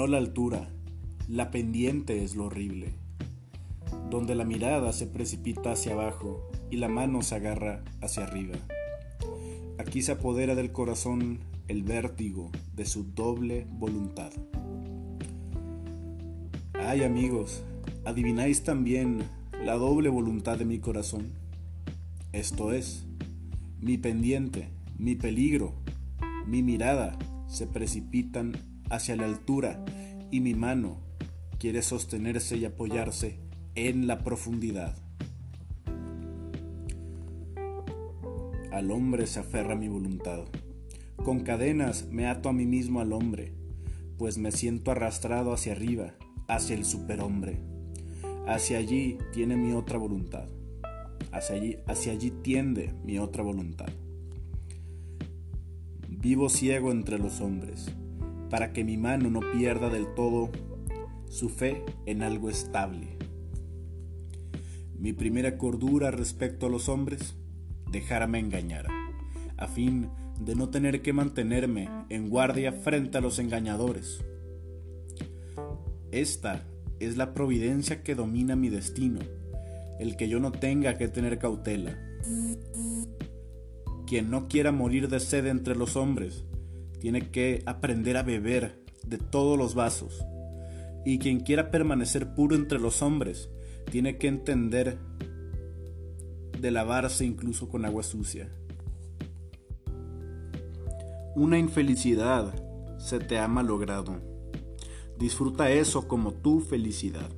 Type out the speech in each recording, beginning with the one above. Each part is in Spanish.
no la altura, la pendiente es lo horrible, donde la mirada se precipita hacia abajo y la mano se agarra hacia arriba. Aquí se apodera del corazón el vértigo de su doble voluntad. Ay amigos, adivináis también la doble voluntad de mi corazón. Esto es, mi pendiente, mi peligro, mi mirada se precipitan hacia la altura y mi mano quiere sostenerse y apoyarse en la profundidad. Al hombre se aferra mi voluntad. Con cadenas me ato a mí mismo al hombre, pues me siento arrastrado hacia arriba, hacia el superhombre. Hacia allí tiene mi otra voluntad. Hacia allí, hacia allí tiende mi otra voluntad. Vivo ciego entre los hombres, para que mi mano no pierda del todo su fe en algo estable. Mi primera cordura respecto a los hombres, dejarme engañar, a fin de no tener que mantenerme en guardia frente a los engañadores. Esta es la providencia que domina mi destino, el que yo no tenga que tener cautela. Quien no quiera morir de sed entre los hombres, tiene que aprender a beber de todos los vasos. Y quien quiera permanecer puro entre los hombres, tiene que entender de lavarse incluso con agua sucia. Una infelicidad se te ha malogrado. Disfruta eso como tu felicidad.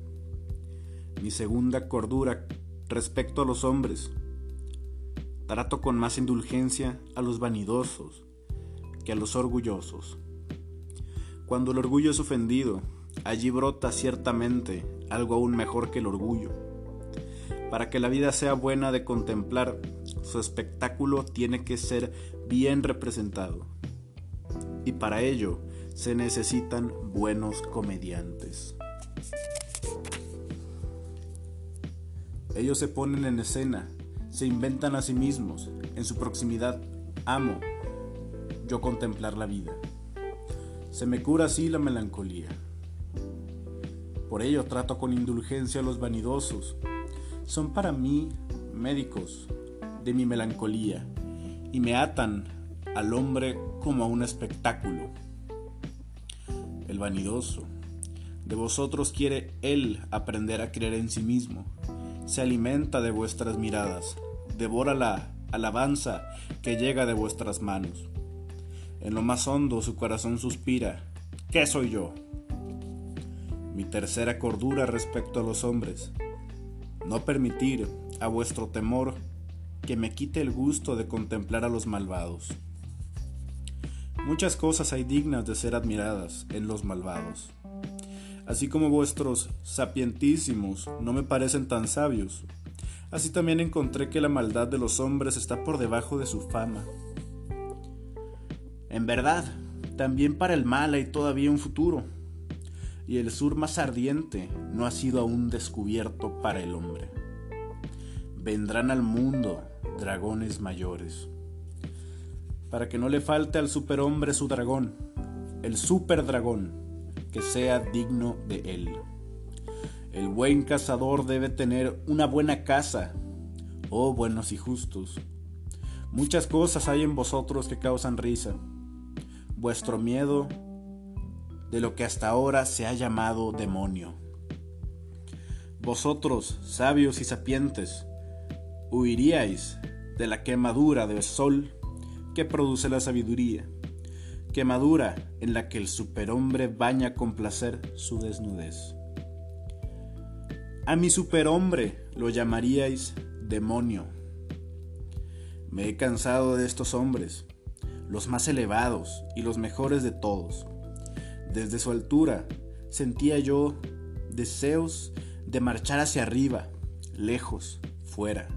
Mi segunda cordura respecto a los hombres. Trato con más indulgencia a los vanidosos, que a los orgullosos. Cuando el orgullo es ofendido, allí brota ciertamente algo aún mejor que el orgullo. Para que la vida sea buena de contemplar, su espectáculo tiene que ser bien representado. Y para ello se necesitan buenos comediantes. Ellos se ponen en escena, se inventan a sí mismos, en su proximidad amo yo contemplar la vida. Se me cura así la melancolía. Por ello trato con indulgencia a los vanidosos. Son para mí médicos de mi melancolía y me atan al hombre como a un espectáculo. El vanidoso, de vosotros quiere él aprender a creer en sí mismo. Se alimenta de vuestras miradas, devora la alabanza que llega de vuestras manos. En lo más hondo su corazón suspira, ¿qué soy yo? Mi tercera cordura respecto a los hombres, no permitir a vuestro temor que me quite el gusto de contemplar a los malvados. Muchas cosas hay dignas de ser admiradas en los malvados. Así como vuestros sapientísimos no me parecen tan sabios, así también encontré que la maldad de los hombres está por debajo de su fama. En verdad, también para el mal hay todavía un futuro, y el sur más ardiente no ha sido aún descubierto para el hombre. Vendrán al mundo dragones mayores, para que no le falte al superhombre su dragón, el superdragón, que sea digno de él. El buen cazador debe tener una buena casa, oh buenos y justos. Muchas cosas hay en vosotros que causan risa vuestro miedo de lo que hasta ahora se ha llamado demonio. Vosotros, sabios y sapientes, huiríais de la quemadura del sol que produce la sabiduría, quemadura en la que el superhombre baña con placer su desnudez. A mi superhombre lo llamaríais demonio. Me he cansado de estos hombres, los más elevados y los mejores de todos. Desde su altura sentía yo deseos de marchar hacia arriba, lejos, fuera,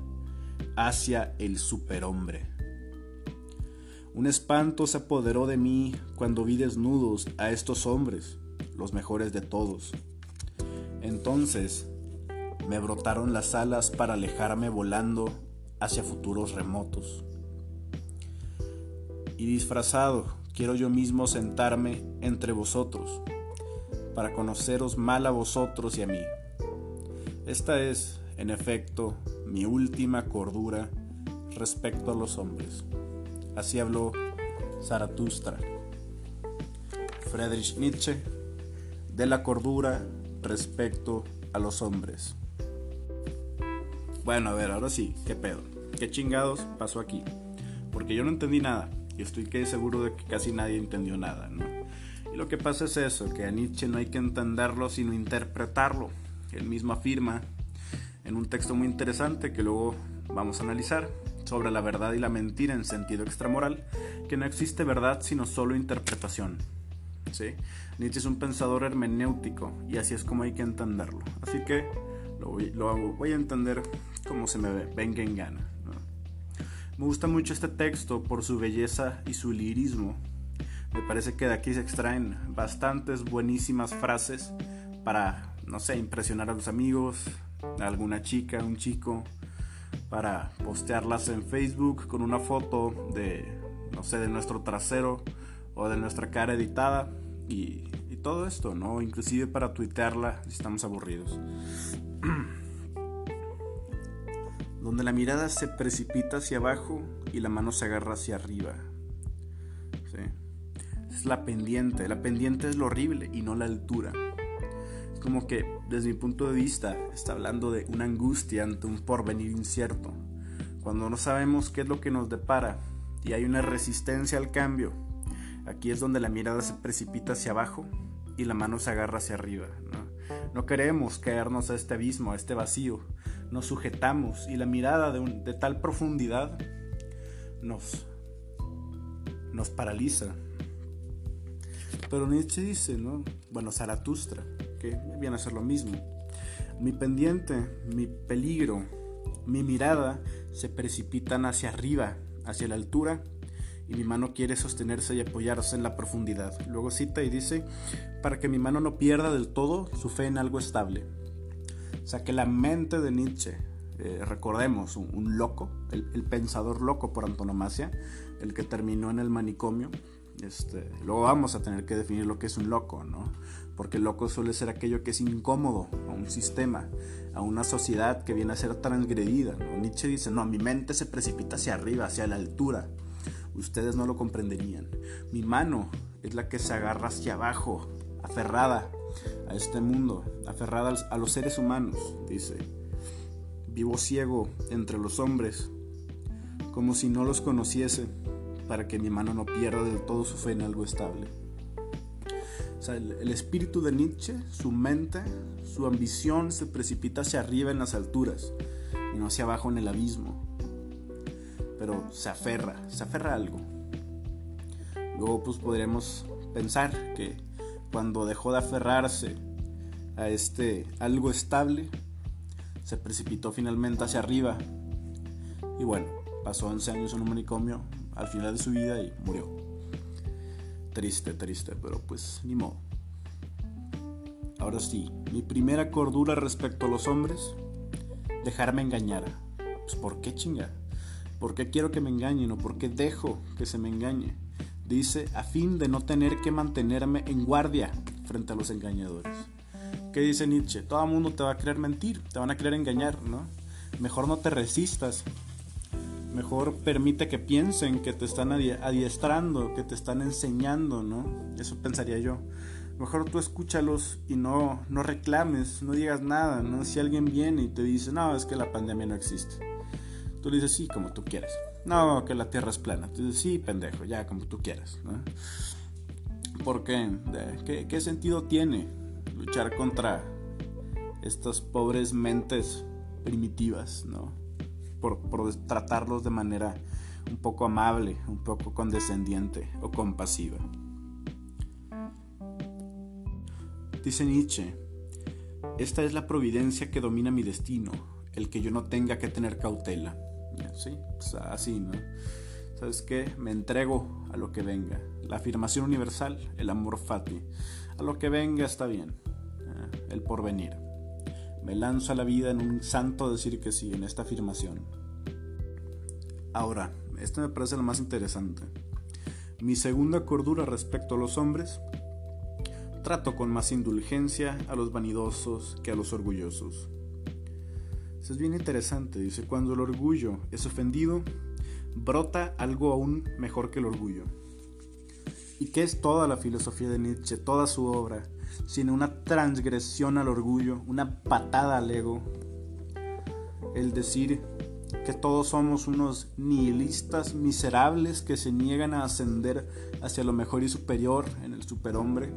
hacia el superhombre. Un espanto se apoderó de mí cuando vi desnudos a estos hombres, los mejores de todos. Entonces me brotaron las alas para alejarme volando hacia futuros remotos y disfrazado quiero yo mismo sentarme entre vosotros, para conoceros mal a vosotros y a mí. Esta es, en efecto, mi última cordura respecto a los hombres. Así habló Zaratustra. Friedrich Nietzsche, de la cordura respecto a los hombres. Bueno, a ver, ahora sí, ¿qué pedo? ¿Qué chingados pasó aquí? Porque yo no entendí nada y estoy seguro de que casi nadie entendió nada. Y lo que pasa es eso, que a Nietzsche no hay que entenderlo sino interpretarlo. Él mismo afirma en un texto muy interesante que luego vamos a analizar sobre la verdad y la mentira en sentido extramoral, que no existe verdad sino solo interpretación. ¿Sí? Nietzsche es un pensador hermenéutico y así es como hay que entenderlo. Así que lo voy, a entender como se me ve, venga en gana. Me gusta mucho este texto por su belleza y su lirismo. Me parece que de aquí se extraen bastantes buenísimas frases para, no sé, impresionar a los amigos, a alguna chica, un chico, para postearlas en Facebook con una foto de, no sé, de nuestro trasero o de nuestra cara editada y, todo esto, ¿no? Inclusive para tuitearla si estamos aburridos. Donde la mirada se precipita hacia abajo y la mano se agarra hacia arriba. Es la pendiente. La pendiente es lo horrible y no la altura. Es como que, desde mi punto de vista, está hablando de una angustia ante un porvenir incierto. Cuando no sabemos qué es lo que nos depara y hay una resistencia al cambio, aquí es donde la mirada se precipita hacia abajo y la mano se agarra hacia arriba. No, queremos caernos a este abismo, a este vacío. Nos sujetamos y la mirada de, de tal profundidad nos, nos paraliza. Pero Nietzsche dice, ¿no? Bueno, Zaratustra, que viene a ser lo mismo. Mi pendiente, mi peligro, mi mirada se precipitan hacia arriba, hacia la altura, y mi mano quiere sostenerse y apoyarse en la profundidad. Luego cita y dice, para que mi mano no pierda del todo su fe en algo estable. O sea, que la mente de Nietzsche, eh, recordemos, un, loco, el, pensador loco por antonomasia, el que terminó en el manicomio, este, luego vamos a tener que definir lo que es un loco, ¿no? Porque loco suele ser aquello que es incómodo a un sistema, a una sociedad que viene a ser transgredida. Nietzsche dice, no, mi mente se precipita hacia arriba, hacia la altura ustedes no lo comprenderían. Mi mano es la que se agarra hacia abajo, aferrada a este mundo, aferrada a los seres humanos, dice. Vivo ciego entre los hombres, como si no los conociese, para que mi mano no pierda del todo su fe en algo estable. O sea, el, espíritu de Nietzsche, su mente, su ambición se precipita hacia arriba en las alturas y no hacia abajo en el abismo pero se aferra, se aferra a algo. Luego pues podremos pensar que cuando dejó de aferrarse a este algo estable, se precipitó finalmente hacia arriba. Y bueno, pasó 11 años en un manicomio al final de su vida y murió. Triste, triste, pero pues ni modo. Ahora sí, mi primera cordura respecto a los hombres, dejarme engañar. Pues ¿por qué chingar? ¿Por qué quiero que me engañen o por qué dejo que se me engañe? Dice, a fin de no tener que mantenerme en guardia frente a los engañadores. ¿Qué dice Nietzsche? Todo el mundo te va a querer mentir, te van a querer engañar, ¿no? Mejor no te resistas. Mejor permite que piensen que te están adiestrando, que te están enseñando, ¿no? Eso pensaría yo. Mejor tú escúchalos y no, no reclames, no digas nada, ¿no? Si alguien viene y te dice, no, es que la pandemia no existe Tú le dices, sí, como tú quieras. No, que la tierra es plana. Tú dices, sí, pendejo, ya, como tú quieras. ¿no? ¿Por qué? qué? sentido tiene luchar contra estas pobres mentes primitivas, ¿no? Por, por tratarlos de manera un poco amable, un poco condescendiente o compasiva. Dice Nietzsche, esta es la providencia que domina mi destino, el que yo no tenga que tener cautela. Sí, así, ¿no? ¿Sabes qué? Me entrego a lo que venga. La afirmación universal, el amor fati. A lo que venga está bien. ¿eh? El porvenir. Me lanzo a la vida en un santo decir que sí, en esta afirmación. Ahora, esto me parece lo más interesante. Mi segunda cordura respecto a los hombres trato con más indulgencia a los vanidosos que a los orgullosos. Es bien interesante, dice, cuando el orgullo es ofendido, brota algo aún mejor que el orgullo. ¿Y qué es toda la filosofía de Nietzsche, toda su obra, sino una transgresión al orgullo, una patada al ego? El decir que todos somos unos nihilistas miserables que se niegan a ascender hacia lo mejor y superior en el superhombre,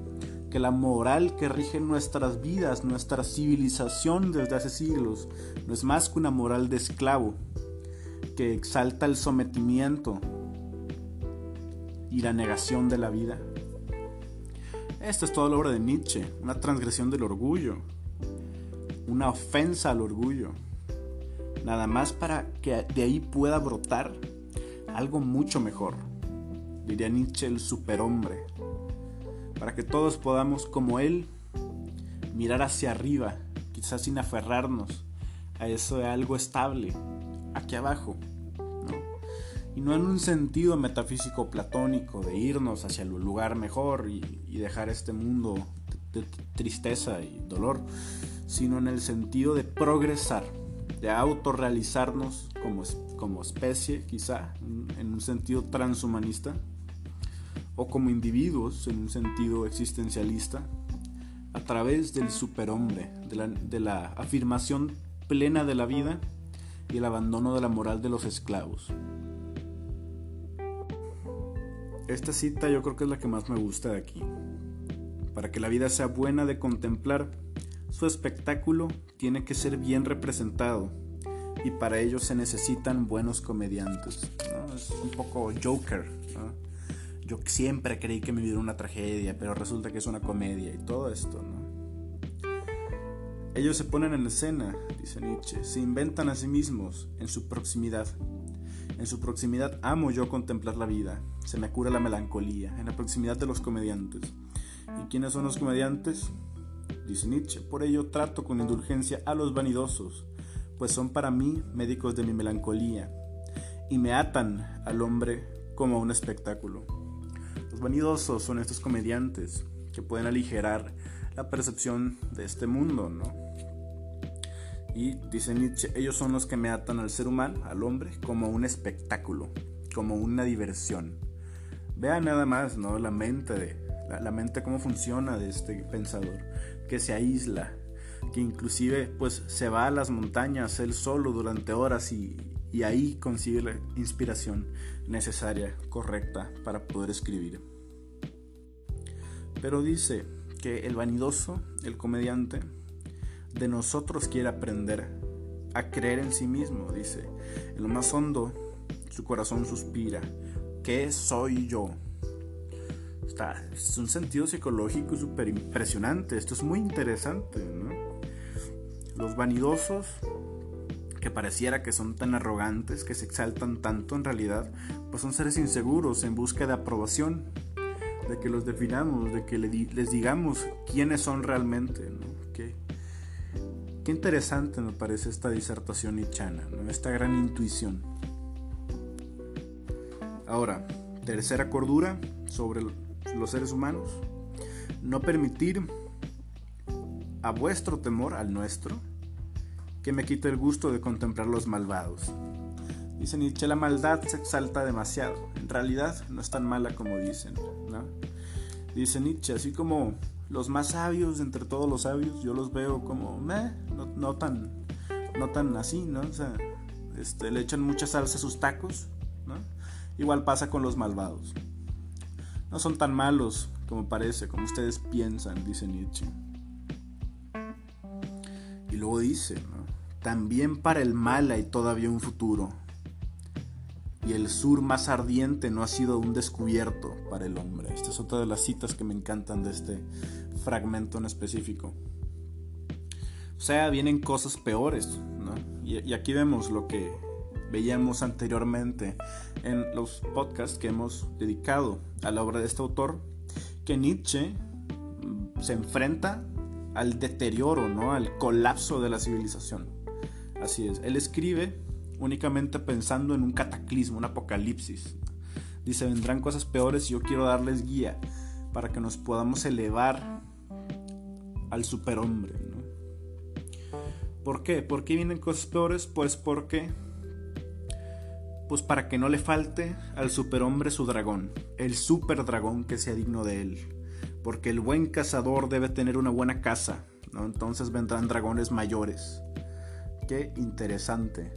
que la moral que rige nuestras vidas, nuestra civilización desde hace siglos, no es más que una moral de esclavo, que exalta el sometimiento y la negación de la vida. Esta es toda la obra de Nietzsche, una transgresión del orgullo, una ofensa al orgullo, nada más para que de ahí pueda brotar algo mucho mejor, diría Nietzsche el superhombre, para que todos podamos como él mirar hacia arriba, quizás sin aferrarnos a eso de algo estable, aquí abajo, y no en un sentido metafísico platónico de irnos hacia el lugar mejor y, dejar este mundo de, tristeza y dolor, sino en el sentido de progresar, de autorrealizarnos como, como especie, quizá, en un sentido transhumanista, o como individuos, en un sentido existencialista, a través del superhombre, de la, afirmación plena de la vida y el abandono de la moral de los esclavos. Esta cita yo creo que es la que más me gusta de aquí. Para que la vida sea buena de contemplar, su espectáculo tiene que ser bien representado y para ello se necesitan buenos comediantes. Es un poco Joker. Yo siempre creí que mi vida era una tragedia, pero resulta que es una comedia y todo esto. Ellos se ponen en escena, dice Nietzsche, se inventan a sí mismos en su proximidad en su proximidad amo yo contemplar la vida, se me cura la melancolía, en la proximidad de los comediantes. ¿Y quiénes son los comediantes? Dice Nietzsche, por ello trato con indulgencia a los vanidosos, pues son para mí médicos de mi melancolía, y me atan al hombre como a un espectáculo. Los vanidosos son estos comediantes que pueden aligerar la percepción de este mundo, ¿no? Y dice Nietzsche, ellos son los que me atan al ser humano, al hombre, como un espectáculo, como una diversión. Vean nada más, ¿no? La mente de, la, mente cómo funciona de este pensador, que se aísla, que inclusive pues se va a las montañas él solo durante horas y, y ahí consigue la inspiración necesaria, correcta para poder escribir. Pero dice que el vanidoso, el comediante, de nosotros quiere aprender a creer en sí mismo, dice. En lo más hondo, su corazón suspira. ¿Qué soy yo? Está, es un sentido psicológico súper impresionante. Esto es muy interesante, Los vanidosos, que pareciera que son tan arrogantes, que se exaltan tanto en realidad, pues son seres inseguros en busca de aprobación, de que los definamos, de que les digamos quiénes son realmente, ¿no? Qué interesante me parece esta disertación nichana, esta gran intuición. Ahora, tercera cordura sobre los seres humanos. No permitir a vuestro temor, al nuestro, que me quite el gusto de contemplar los malvados. Dice Nietzsche, la maldad se exalta demasiado. En realidad no es tan mala como dicen. Dice Nietzsche, así como los más sabios entre todos los sabios, yo los veo como, meh, no, tan, no tan así, ¿no? O sea, este, le echan mucha salsa a sus tacos, ¿no? Igual pasa con los malvados. No son tan malos como parece, como ustedes piensan, dice Nietzsche. Y luego dice, ¿no? También para el mal hay todavía un futuro y el sur más ardiente no ha sido un descubierto para el hombre. Esta es otra de las citas que me encantan de este fragmento en específico. O sea, vienen cosas peores, ¿no? Y, aquí vemos lo que veíamos anteriormente en los podcasts que hemos dedicado a la obra de este autor, que Nietzsche mm, se enfrenta al deterioro, ¿no? Al colapso de la civilización. Así es. Él escribe únicamente pensando en un cataclismo, un apocalipsis. Dice, vendrán cosas peores y yo quiero darles guía para que nos podamos elevar al superhombre. ¿no? ¿Por qué? ¿Por qué vienen cosas peores? Pues porque pues para que no le falte al superhombre su dragón, el super dragón que sea digno de él. Porque el buen cazador debe tener una buena casa, ¿no? Entonces vendrán dragones mayores. Qué interesante.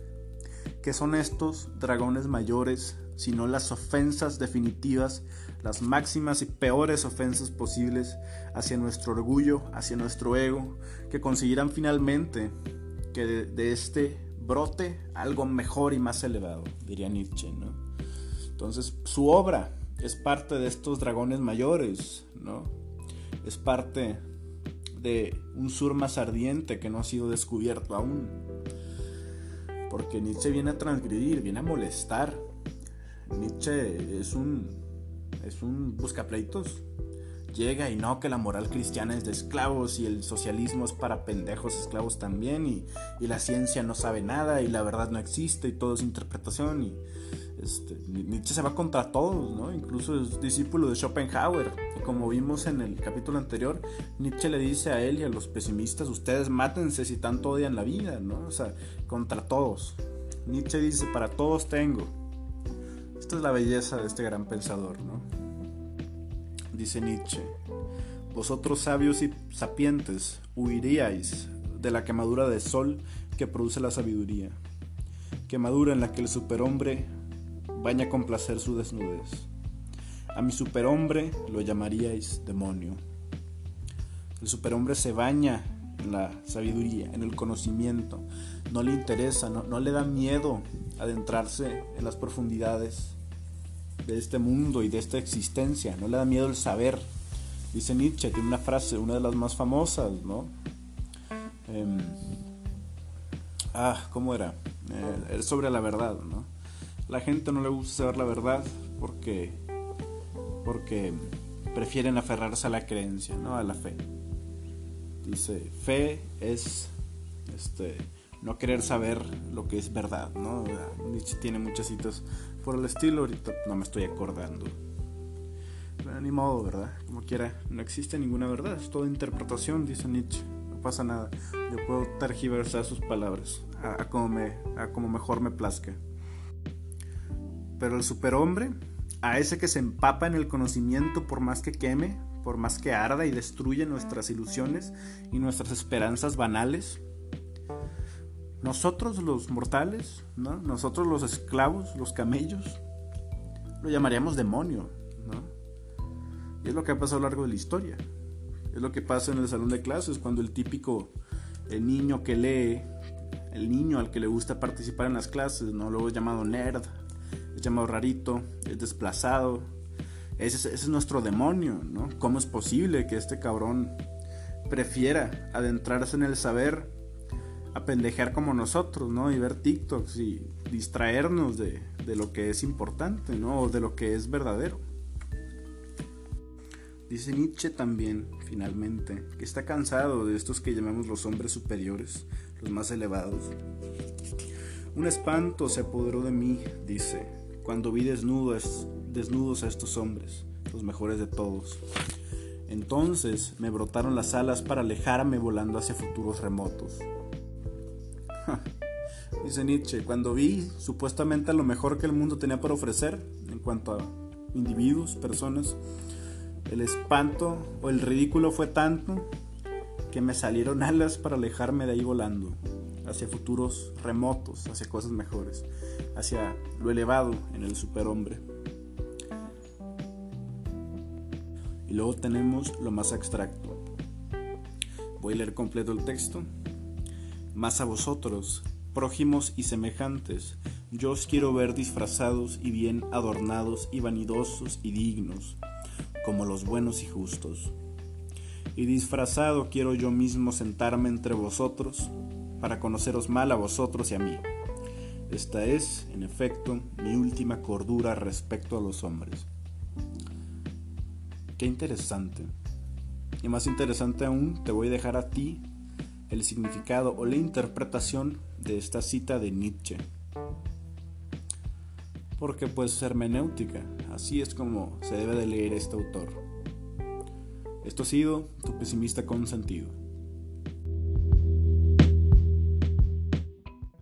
¿Qué son estos dragones mayores sino las ofensas definitivas, las máximas y peores ofensas posibles hacia nuestro orgullo, hacia nuestro ego, que conseguirán finalmente que de, de este brote algo mejor y más elevado, diría Nietzsche, ¿no? Entonces, su obra es parte de estos dragones mayores, ¿no? Es parte de un sur más ardiente que no ha sido descubierto aún. Porque Nietzsche viene a transgredir, viene a molestar. Nietzsche es un es un buscapleitos llega y no que la moral cristiana es de esclavos y el socialismo es para pendejos esclavos también y, la ciencia no sabe nada y la verdad no existe y todo es interpretación y este, Nietzsche se va contra todos, ¿no? incluso es discípulo de Schopenhauer y como vimos en el capítulo anterior Nietzsche le dice a él y a los pesimistas ustedes mátense si tanto odian la vida, ¿no? o sea, contra todos. Nietzsche dice para todos tengo. Esta es la belleza de este gran pensador, ¿no? dice Nietzsche. Vosotros sabios y sapientes huiríais de la quemadura de sol que produce la sabiduría, quemadura en la que el superhombre baña con placer su desnudez. A mi superhombre lo llamaríais demonio. El superhombre se baña en la sabiduría, en el conocimiento. No le interesa, no, le da miedo adentrarse en las profundidades de este mundo y de esta existencia, no le da miedo el saber. Dice Nietzsche, tiene una frase, una de las más famosas, ¿no? Em, ah, ¿cómo era? Eh, es sobre la verdad, ¿no? La gente no le gusta saber la verdad porque, porque prefieren aferrarse a la creencia, ¿no? A la fe. Dice, fe es este, no querer saber lo que es verdad, ¿no? Nietzsche tiene muchas citas por el estilo, ahorita no me estoy acordando. Pero ni modo, ¿verdad? Como quiera, no existe ninguna verdad, es toda interpretación, dice Nietzsche. No pasa nada, yo puedo tergiversar sus palabras a, como, me, a como mejor me plazca. Pero el superhombre, a ese que se empapa en el conocimiento por más que queme, por más que arda y destruye nuestras ilusiones y nuestras esperanzas banales, nosotros los mortales, ¿no? nosotros los esclavos, los camellos, lo llamaríamos demonio. ¿no? Y es lo que ha pasado a lo largo de la historia. Es lo que pasa en el salón de clases cuando el típico el niño que lee, el niño al que le gusta participar en las clases, ¿no? luego es llamado nerd, llamado rarito, es desplazado. Ese es, nuestro demonio, ¿no? ¿Cómo es posible que este cabrón prefiera adentrarse en el saber a como nosotros, ¿no? Y ver TikToks y distraernos de, de lo que es importante, ¿no? O de lo que es verdadero. Dice Nietzsche también, finalmente, que está cansado de estos que llamamos los hombres superiores, los más elevados. Un espanto se apoderó de mí, dice, cuando vi desnudos, a estos hombres, los mejores de todos. Entonces me brotaron las alas para alejarme volando hacia futuros remotos. Dice Nietzsche, cuando vi supuestamente lo mejor que el mundo tenía para ofrecer en cuanto a individuos, personas, el espanto o el ridículo fue tanto que me salieron alas para alejarme de ahí volando, hacia futuros remotos, hacia cosas mejores, hacia lo elevado en el superhombre. Y luego tenemos lo más abstracto. Voy a leer completo el texto mas a vosotros, prójimos y semejantes, yo os quiero ver disfrazados y bien adornados y vanidosos y dignos, como los buenos y justos. Y disfrazado quiero yo mismo sentarme entre vosotros, para conoceros mal a vosotros y a mí. Esta es, en efecto, mi última cordura respecto a los hombres. Qué interesante. Y más interesante aún, te voy a dejar a ti el significado o la interpretación de esta cita de Nietzsche. Porque pues hermenéutica, así es como se debe de leer este autor. Esto ha sido tu pesimista con sentido.